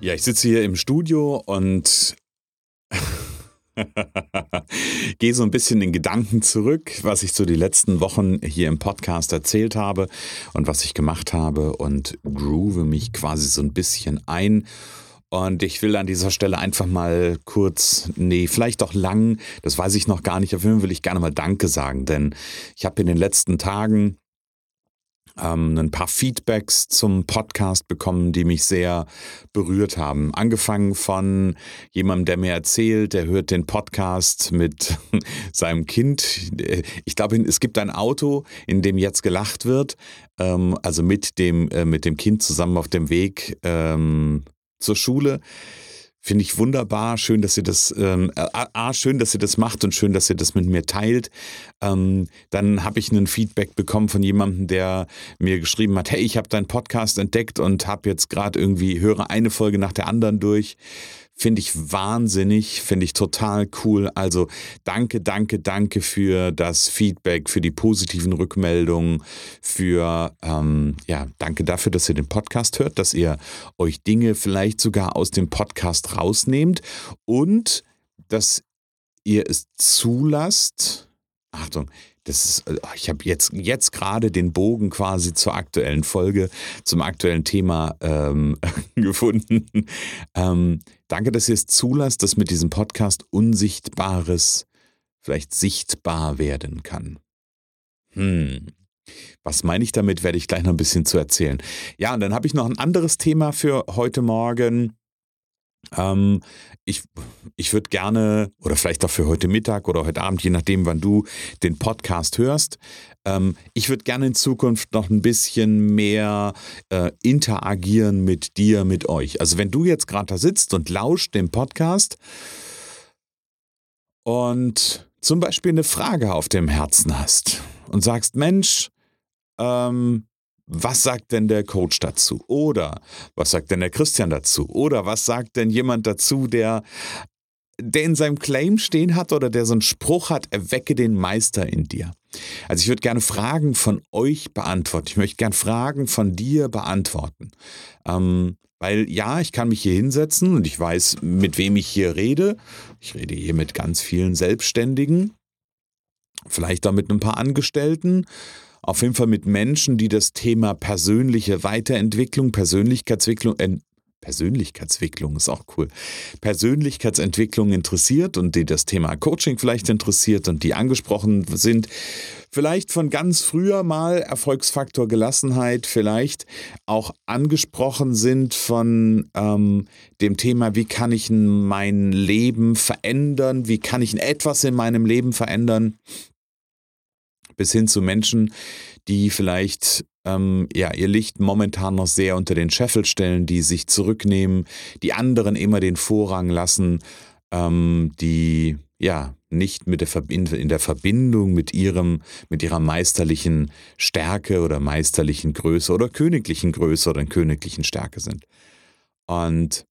Ja, ich sitze hier im Studio und Gehe so ein bisschen in Gedanken zurück, was ich so die letzten Wochen hier im Podcast erzählt habe und was ich gemacht habe und groove mich quasi so ein bisschen ein. Und ich will an dieser Stelle einfach mal kurz, nee, vielleicht auch lang, das weiß ich noch gar nicht, auf jeden Fall will ich gerne mal Danke sagen, denn ich habe in den letzten Tagen ähm, ein paar Feedbacks zum Podcast bekommen, die mich sehr berührt haben. Angefangen von jemandem, der mir erzählt, der hört den Podcast mit seinem Kind. Ich glaube, es gibt ein Auto, in dem jetzt gelacht wird, ähm, also mit dem, äh, mit dem Kind zusammen auf dem Weg ähm, zur Schule. Finde ich wunderbar. Schön, dass ihr das, ähm, A, schön, dass ihr das macht und schön, dass ihr das mit mir teilt. Ähm, dann habe ich ein Feedback bekommen von jemandem, der mir geschrieben hat, hey, ich habe deinen Podcast entdeckt und habe jetzt gerade irgendwie, höre eine Folge nach der anderen durch. Finde ich wahnsinnig, finde ich total cool. Also danke, danke, danke für das Feedback, für die positiven Rückmeldungen, für, ähm, ja, danke dafür, dass ihr den Podcast hört, dass ihr euch Dinge vielleicht sogar aus dem Podcast rausnehmt und dass ihr es zulasst. Achtung, das ist, äh, ich habe jetzt, jetzt gerade den Bogen quasi zur aktuellen Folge, zum aktuellen Thema ähm, gefunden. Ähm, danke, dass ihr es zulasst, dass mit diesem Podcast Unsichtbares vielleicht sichtbar werden kann. Hm. Was meine ich damit, werde ich gleich noch ein bisschen zu erzählen. Ja, und dann habe ich noch ein anderes Thema für heute Morgen. Ähm, ich ich würde gerne, oder vielleicht auch für heute Mittag oder heute Abend, je nachdem, wann du den Podcast hörst, ähm, ich würde gerne in Zukunft noch ein bisschen mehr äh, interagieren mit dir, mit euch. Also wenn du jetzt gerade da sitzt und lauscht dem Podcast und zum Beispiel eine Frage auf dem Herzen hast und sagst, Mensch, ähm, was sagt denn der Coach dazu? Oder was sagt denn der Christian dazu? Oder was sagt denn jemand dazu, der, der in seinem Claim stehen hat oder der so einen Spruch hat, erwecke den Meister in dir? Also ich würde gerne Fragen von euch beantworten. Ich möchte gerne Fragen von dir beantworten. Ähm, weil ja, ich kann mich hier hinsetzen und ich weiß, mit wem ich hier rede. Ich rede hier mit ganz vielen Selbstständigen, vielleicht auch mit ein paar Angestellten auf jeden Fall mit Menschen, die das Thema persönliche Weiterentwicklung, Persönlichkeitsentwicklung, äh, Persönlichkeitsentwicklung ist auch cool. Persönlichkeitsentwicklung interessiert und die das Thema Coaching vielleicht interessiert und die angesprochen sind. Vielleicht von ganz früher mal Erfolgsfaktor Gelassenheit, vielleicht auch angesprochen sind von ähm, dem Thema, wie kann ich mein Leben verändern, wie kann ich etwas in meinem Leben verändern bis hin zu Menschen, die vielleicht ähm, ja, ihr Licht momentan noch sehr unter den Scheffel stellen, die sich zurücknehmen, die anderen immer den Vorrang lassen, ähm, die ja nicht mit der Verbind in der Verbindung mit ihrem, mit ihrer meisterlichen Stärke oder meisterlichen Größe oder königlichen Größe oder königlichen Stärke sind. Und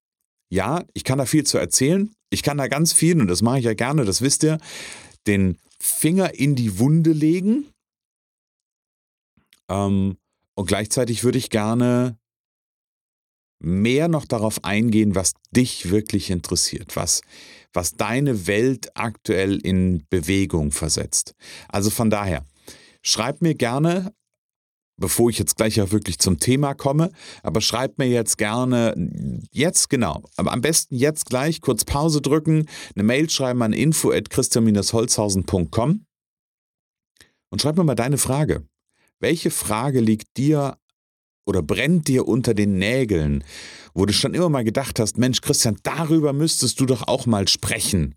ja, ich kann da viel zu erzählen. Ich kann da ganz viel, und das mache ich ja gerne, das wisst ihr, den Finger in die Wunde legen. Ähm, und gleichzeitig würde ich gerne mehr noch darauf eingehen, was dich wirklich interessiert, was, was deine Welt aktuell in Bewegung versetzt. Also von daher, schreib mir gerne bevor ich jetzt gleich auch wirklich zum Thema komme, aber schreibt mir jetzt gerne, jetzt genau, aber am besten jetzt gleich kurz Pause drücken, eine Mail schreiben an info at christian-holzhausen.com und schreib mir mal deine Frage. Welche Frage liegt dir oder brennt dir unter den Nägeln, wo du schon immer mal gedacht hast, Mensch, Christian, darüber müsstest du doch auch mal sprechen.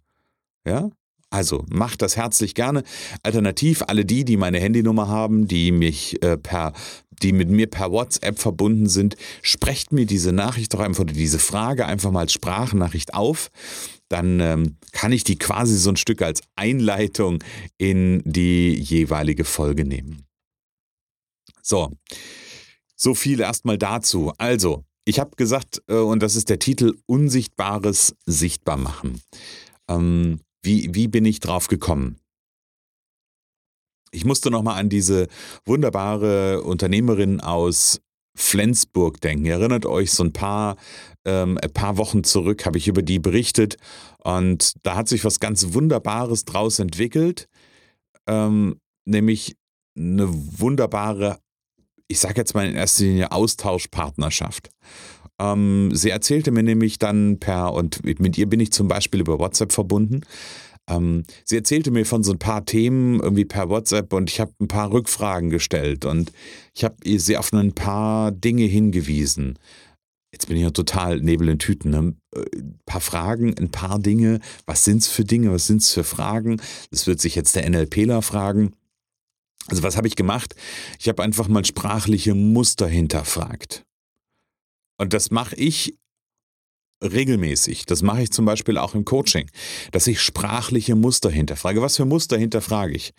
Ja? Also macht das herzlich gerne. Alternativ alle die, die meine Handynummer haben, die mich äh, per, die mit mir per WhatsApp verbunden sind, sprecht mir diese Nachricht doch einfach oder diese Frage einfach mal als Sprachnachricht auf. Dann ähm, kann ich die quasi so ein Stück als Einleitung in die jeweilige Folge nehmen. So, so viel erstmal dazu. Also, ich habe gesagt, äh, und das ist der Titel, Unsichtbares sichtbar machen. Ähm, wie, wie bin ich drauf gekommen? Ich musste nochmal an diese wunderbare Unternehmerin aus Flensburg denken. Ihr erinnert euch, so ein paar, ähm, ein paar Wochen zurück habe ich über die berichtet und da hat sich was ganz Wunderbares draus entwickelt, ähm, nämlich eine wunderbare, ich sage jetzt mal in erster Linie Austauschpartnerschaft. Ähm, sie erzählte mir nämlich dann per, und mit ihr bin ich zum Beispiel über WhatsApp verbunden. Ähm, sie erzählte mir von so ein paar Themen irgendwie per WhatsApp und ich habe ein paar Rückfragen gestellt und ich habe sie auf ein paar Dinge hingewiesen. Jetzt bin ich ja total Nebel in Tüten. Ne? Ein äh, paar Fragen, ein paar Dinge. Was sind es für Dinge? Was sind es für Fragen? Das wird sich jetzt der NLPler fragen. Also was habe ich gemacht? Ich habe einfach mal sprachliche Muster hinterfragt. Und das mache ich regelmäßig. Das mache ich zum Beispiel auch im Coaching, dass ich sprachliche Muster hinterfrage. Was für Muster hinterfrage ich?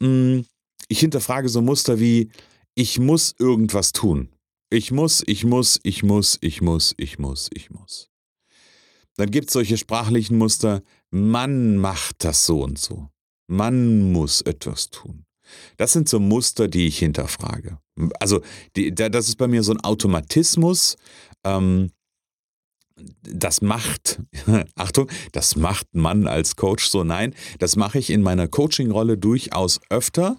Hm, ich hinterfrage so Muster wie, ich muss irgendwas tun. Ich muss, ich muss, ich muss, ich muss, ich muss, ich muss. Dann gibt es solche sprachlichen Muster, man macht das so und so. Man muss etwas tun. Das sind so Muster, die ich hinterfrage. Also die, das ist bei mir so ein Automatismus. Ähm, das macht, Achtung, das macht man als Coach so. Nein, das mache ich in meiner Coaching-Rolle durchaus öfter.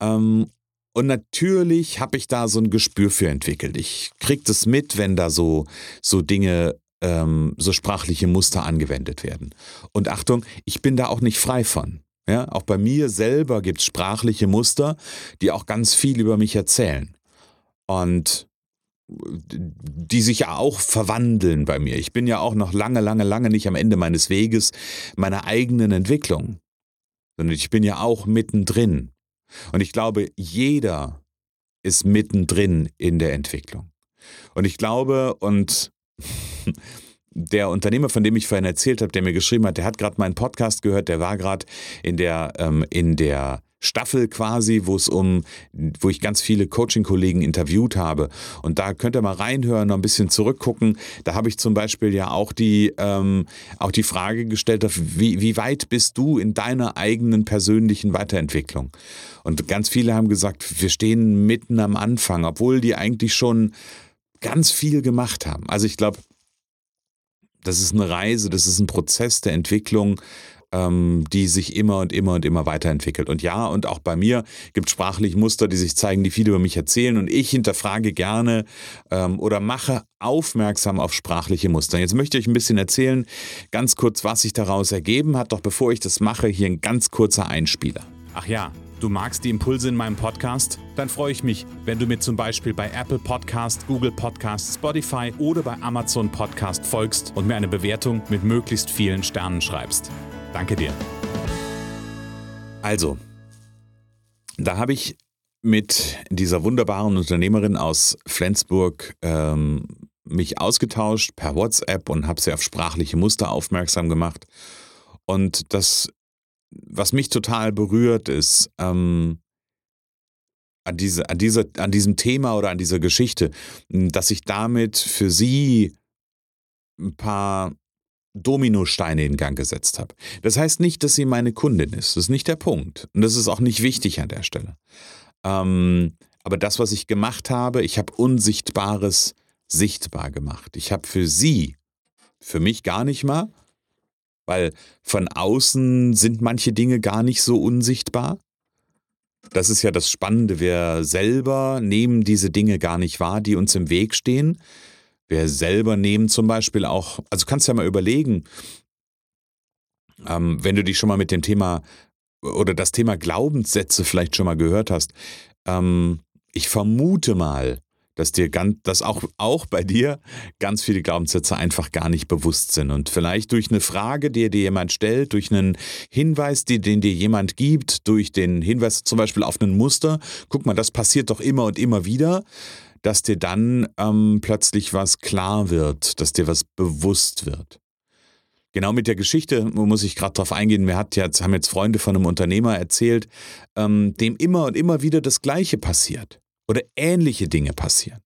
Ähm, und natürlich habe ich da so ein Gespür für entwickelt. Ich kriege das mit, wenn da so, so Dinge, ähm, so sprachliche Muster angewendet werden. Und Achtung, ich bin da auch nicht frei von. Ja, auch bei mir selber gibt es sprachliche Muster, die auch ganz viel über mich erzählen. Und die sich ja auch verwandeln bei mir. Ich bin ja auch noch lange, lange, lange nicht am Ende meines Weges meiner eigenen Entwicklung, sondern ich bin ja auch mittendrin. Und ich glaube, jeder ist mittendrin in der Entwicklung. Und ich glaube, und der Unternehmer, von dem ich vorhin erzählt habe, der mir geschrieben hat, der hat gerade meinen Podcast gehört, der war gerade in der, ähm, in der Staffel quasi, wo es um, wo ich ganz viele Coaching-Kollegen interviewt habe. Und da könnt ihr mal reinhören, noch ein bisschen zurückgucken. Da habe ich zum Beispiel ja auch die, ähm, auch die Frage gestellt, wie, wie weit bist du in deiner eigenen persönlichen Weiterentwicklung? Und ganz viele haben gesagt, wir stehen mitten am Anfang, obwohl die eigentlich schon ganz viel gemacht haben. Also ich glaube, das ist eine Reise, das ist ein Prozess der Entwicklung, ähm, die sich immer und immer und immer weiterentwickelt. Und ja, und auch bei mir gibt es sprachliche Muster, die sich zeigen, die viel über mich erzählen. Und ich hinterfrage gerne ähm, oder mache aufmerksam auf sprachliche Muster. Jetzt möchte ich ein bisschen erzählen, ganz kurz, was sich daraus ergeben hat. Doch bevor ich das mache, hier ein ganz kurzer Einspieler. Ach ja. Du magst die Impulse in meinem Podcast? Dann freue ich mich, wenn du mir zum Beispiel bei Apple Podcast, Google Podcast, Spotify oder bei Amazon Podcast folgst und mir eine Bewertung mit möglichst vielen Sternen schreibst. Danke dir. Also, da habe ich mit dieser wunderbaren Unternehmerin aus Flensburg ähm, mich ausgetauscht per WhatsApp und habe sie auf sprachliche Muster aufmerksam gemacht. Und das was mich total berührt, ist ähm, an, diese, an, dieser, an diesem Thema oder an dieser Geschichte, dass ich damit für sie ein paar Dominosteine in Gang gesetzt habe. Das heißt nicht, dass sie meine Kundin ist. Das ist nicht der Punkt. Und das ist auch nicht wichtig an der Stelle. Ähm, aber das, was ich gemacht habe, ich habe Unsichtbares sichtbar gemacht. Ich habe für sie, für mich gar nicht mal, weil von außen sind manche Dinge gar nicht so unsichtbar. Das ist ja das Spannende. Wir selber nehmen diese Dinge gar nicht wahr, die uns im Weg stehen. Wir selber nehmen zum Beispiel auch, also kannst du ja mal überlegen, ähm, wenn du dich schon mal mit dem Thema oder das Thema Glaubenssätze vielleicht schon mal gehört hast. Ähm, ich vermute mal, dass dir ganz, dass auch, auch bei dir ganz viele Glaubenssätze einfach gar nicht bewusst sind. Und vielleicht durch eine Frage, die dir jemand stellt, durch einen Hinweis, die, den dir jemand gibt, durch den Hinweis zum Beispiel auf ein Muster, guck mal, das passiert doch immer und immer wieder, dass dir dann ähm, plötzlich was klar wird, dass dir was bewusst wird. Genau mit der Geschichte muss ich gerade drauf eingehen. Wir haben jetzt Freunde von einem Unternehmer erzählt, ähm, dem immer und immer wieder das Gleiche passiert oder ähnliche Dinge passieren.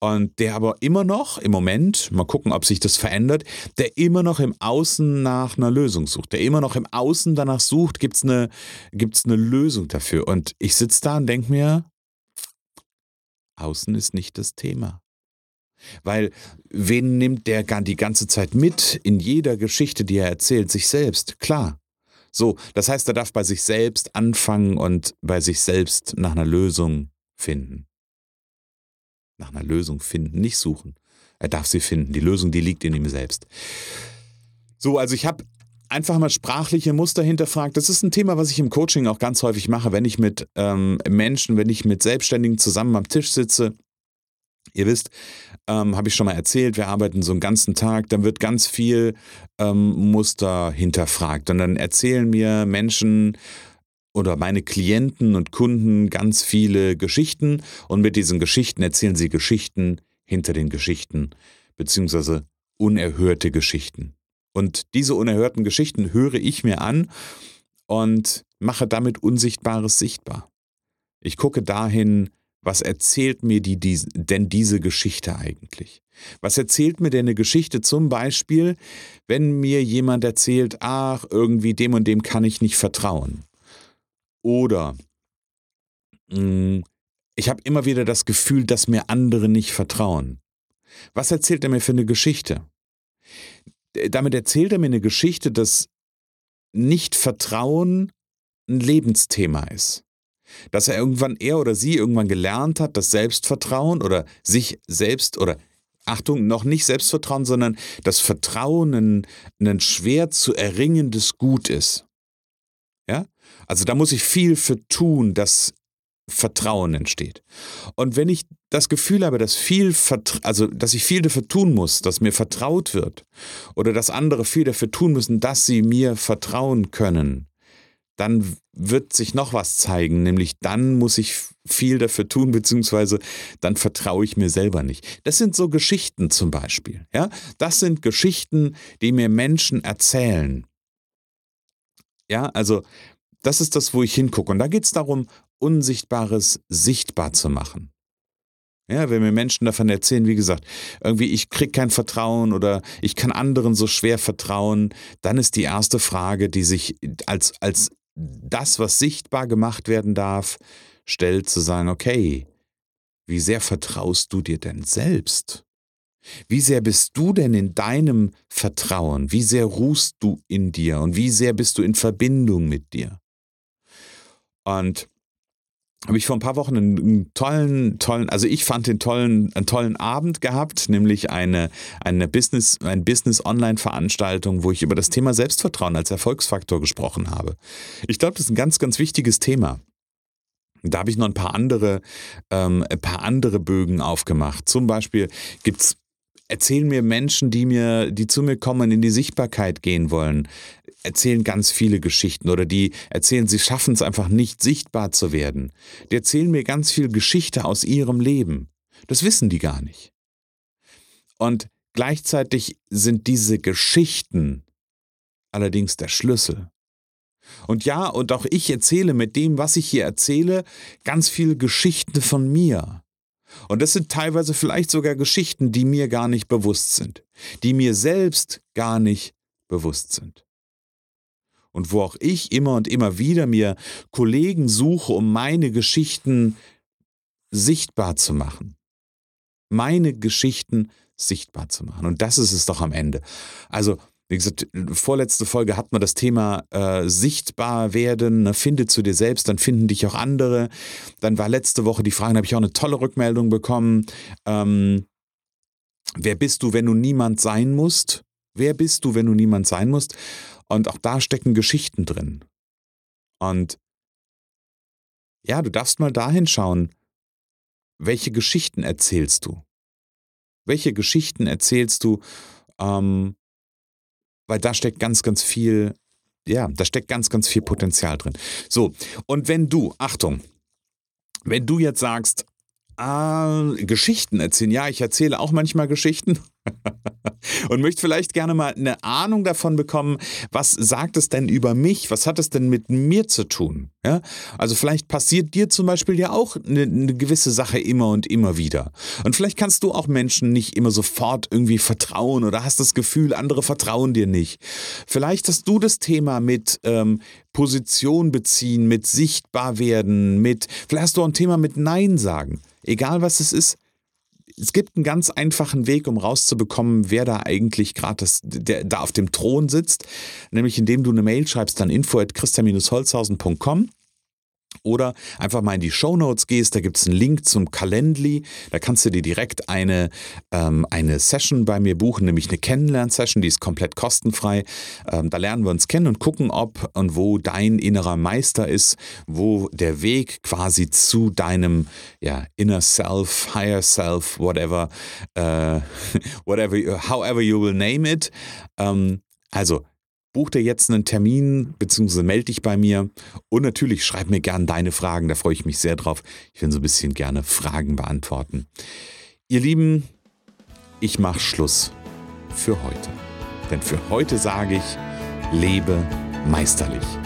Und der aber immer noch im Moment, mal gucken, ob sich das verändert, der immer noch im Außen nach einer Lösung sucht, der immer noch im Außen danach sucht, gibt es eine, gibt's eine Lösung dafür. Und ich sitze da und denke mir, Außen ist nicht das Thema. Weil wen nimmt der die ganze Zeit mit in jeder Geschichte, die er erzählt? Sich selbst, klar. So, das heißt, er darf bei sich selbst anfangen und bei sich selbst nach einer Lösung finden. Nach einer Lösung finden, nicht suchen. Er darf sie finden. Die Lösung, die liegt in ihm selbst. So, also ich habe einfach mal sprachliche Muster hinterfragt. Das ist ein Thema, was ich im Coaching auch ganz häufig mache, wenn ich mit ähm, Menschen, wenn ich mit Selbstständigen zusammen am Tisch sitze. Ihr wisst, ähm, habe ich schon mal erzählt, wir arbeiten so einen ganzen Tag, dann wird ganz viel ähm, Muster hinterfragt. Und dann erzählen mir Menschen oder meine Klienten und Kunden ganz viele Geschichten und mit diesen Geschichten erzählen sie Geschichten hinter den Geschichten, beziehungsweise unerhörte Geschichten. Und diese unerhörten Geschichten höre ich mir an und mache damit Unsichtbares sichtbar. Ich gucke dahin, was erzählt mir die, die, denn diese Geschichte eigentlich? Was erzählt mir denn eine Geschichte zum Beispiel, wenn mir jemand erzählt, ach, irgendwie dem und dem kann ich nicht vertrauen? Oder mh, hm, ich habe immer wieder das Gefühl, dass mir andere nicht vertrauen. Was erzählt er mir für eine Geschichte? damit erzählt er mir eine Geschichte, dass Nicht-Vertrauen ein Lebensthema ist. Dass er irgendwann, er oder sie irgendwann gelernt hat, dass Selbstvertrauen oder sich selbst oder Achtung, noch nicht Selbstvertrauen, sondern das Vertrauen ein, ein schwer zu erringendes Gut ist. Also da muss ich viel für tun, dass Vertrauen entsteht. Und wenn ich das Gefühl habe, dass viel, also dass ich viel dafür tun muss, dass mir vertraut wird, oder dass andere viel dafür tun müssen, dass sie mir vertrauen können, dann wird sich noch was zeigen, nämlich dann muss ich viel dafür tun, beziehungsweise dann vertraue ich mir selber nicht. Das sind so Geschichten zum Beispiel. Ja? Das sind Geschichten, die mir Menschen erzählen. Ja, also das ist das, wo ich hingucke. Und da geht es darum, Unsichtbares sichtbar zu machen. Ja, wenn mir Menschen davon erzählen, wie gesagt, irgendwie ich krieg kein Vertrauen oder ich kann anderen so schwer vertrauen, dann ist die erste Frage, die sich als, als das, was sichtbar gemacht werden darf, stellt, zu sagen, okay, wie sehr vertraust du dir denn selbst? Wie sehr bist du denn in deinem Vertrauen? Wie sehr ruhst du in dir? Und wie sehr bist du in Verbindung mit dir? Und habe ich vor ein paar Wochen einen, tollen, tollen, also ich fand den tollen, einen tollen Abend gehabt, nämlich eine, eine Business, ein Business-Online-Veranstaltung, wo ich über das Thema Selbstvertrauen als Erfolgsfaktor gesprochen habe. Ich glaube, das ist ein ganz, ganz wichtiges Thema. Da habe ich noch ein paar andere, ähm, ein paar andere Bögen aufgemacht. Zum Beispiel gibt es erzählen mir Menschen, die mir, die zu mir kommen, in die Sichtbarkeit gehen wollen, erzählen ganz viele Geschichten oder die erzählen, sie schaffen es einfach nicht sichtbar zu werden. Die erzählen mir ganz viel Geschichte aus ihrem Leben. Das wissen die gar nicht. Und gleichzeitig sind diese Geschichten allerdings der Schlüssel. Und ja, und auch ich erzähle mit dem, was ich hier erzähle, ganz viele Geschichten von mir. Und das sind teilweise vielleicht sogar Geschichten, die mir gar nicht bewusst sind, die mir selbst gar nicht bewusst sind. Und wo auch ich immer und immer wieder mir Kollegen suche, um meine Geschichten sichtbar zu machen. Meine Geschichten sichtbar zu machen. Und das ist es doch am Ende. Also wie gesagt, vorletzte Folge hat man das Thema äh, sichtbar werden, ne, finde zu dir selbst, dann finden dich auch andere. Dann war letzte Woche die Frage, habe ich auch eine tolle Rückmeldung bekommen. Ähm, wer bist du, wenn du niemand sein musst? Wer bist du, wenn du niemand sein musst? Und auch da stecken Geschichten drin. Und ja, du darfst mal dahin schauen. welche Geschichten erzählst du? Welche Geschichten erzählst du? Ähm, weil da steckt ganz, ganz viel, ja, da steckt ganz, ganz viel Potenzial drin. So, und wenn du, Achtung, wenn du jetzt sagst, ah, Geschichten erzählen, ja, ich erzähle auch manchmal Geschichten, und möchte vielleicht gerne mal eine Ahnung davon bekommen, was sagt es denn über mich? Was hat es denn mit mir zu tun? Ja? Also vielleicht passiert dir zum Beispiel ja auch eine, eine gewisse Sache immer und immer wieder. Und vielleicht kannst du auch Menschen nicht immer sofort irgendwie vertrauen oder hast das Gefühl, andere vertrauen dir nicht. Vielleicht hast du das Thema mit ähm, Position beziehen, mit sichtbar werden, mit, vielleicht hast du auch ein Thema mit Nein sagen. Egal was es ist, es gibt einen ganz einfachen Weg, um rauszubekommen, wer da eigentlich gerade da auf dem Thron sitzt, nämlich indem du eine Mail schreibst an info at christian-holzhausen.com oder einfach mal in die Show Notes gehst, da gibt es einen Link zum Calendly, da kannst du dir direkt eine, ähm, eine Session bei mir buchen, nämlich eine Kennenlern-Session, die ist komplett kostenfrei. Ähm, da lernen wir uns kennen und gucken, ob und wo dein innerer Meister ist, wo der Weg quasi zu deinem ja, Inner Self, Higher Self, whatever, äh, whatever, however you will name it. Ähm, also buch dir jetzt einen Termin bzw. melde dich bei mir und natürlich schreib mir gerne deine Fragen, da freue ich mich sehr drauf. Ich will so ein bisschen gerne Fragen beantworten. Ihr Lieben, ich mache Schluss für heute. Denn für heute sage ich, lebe meisterlich.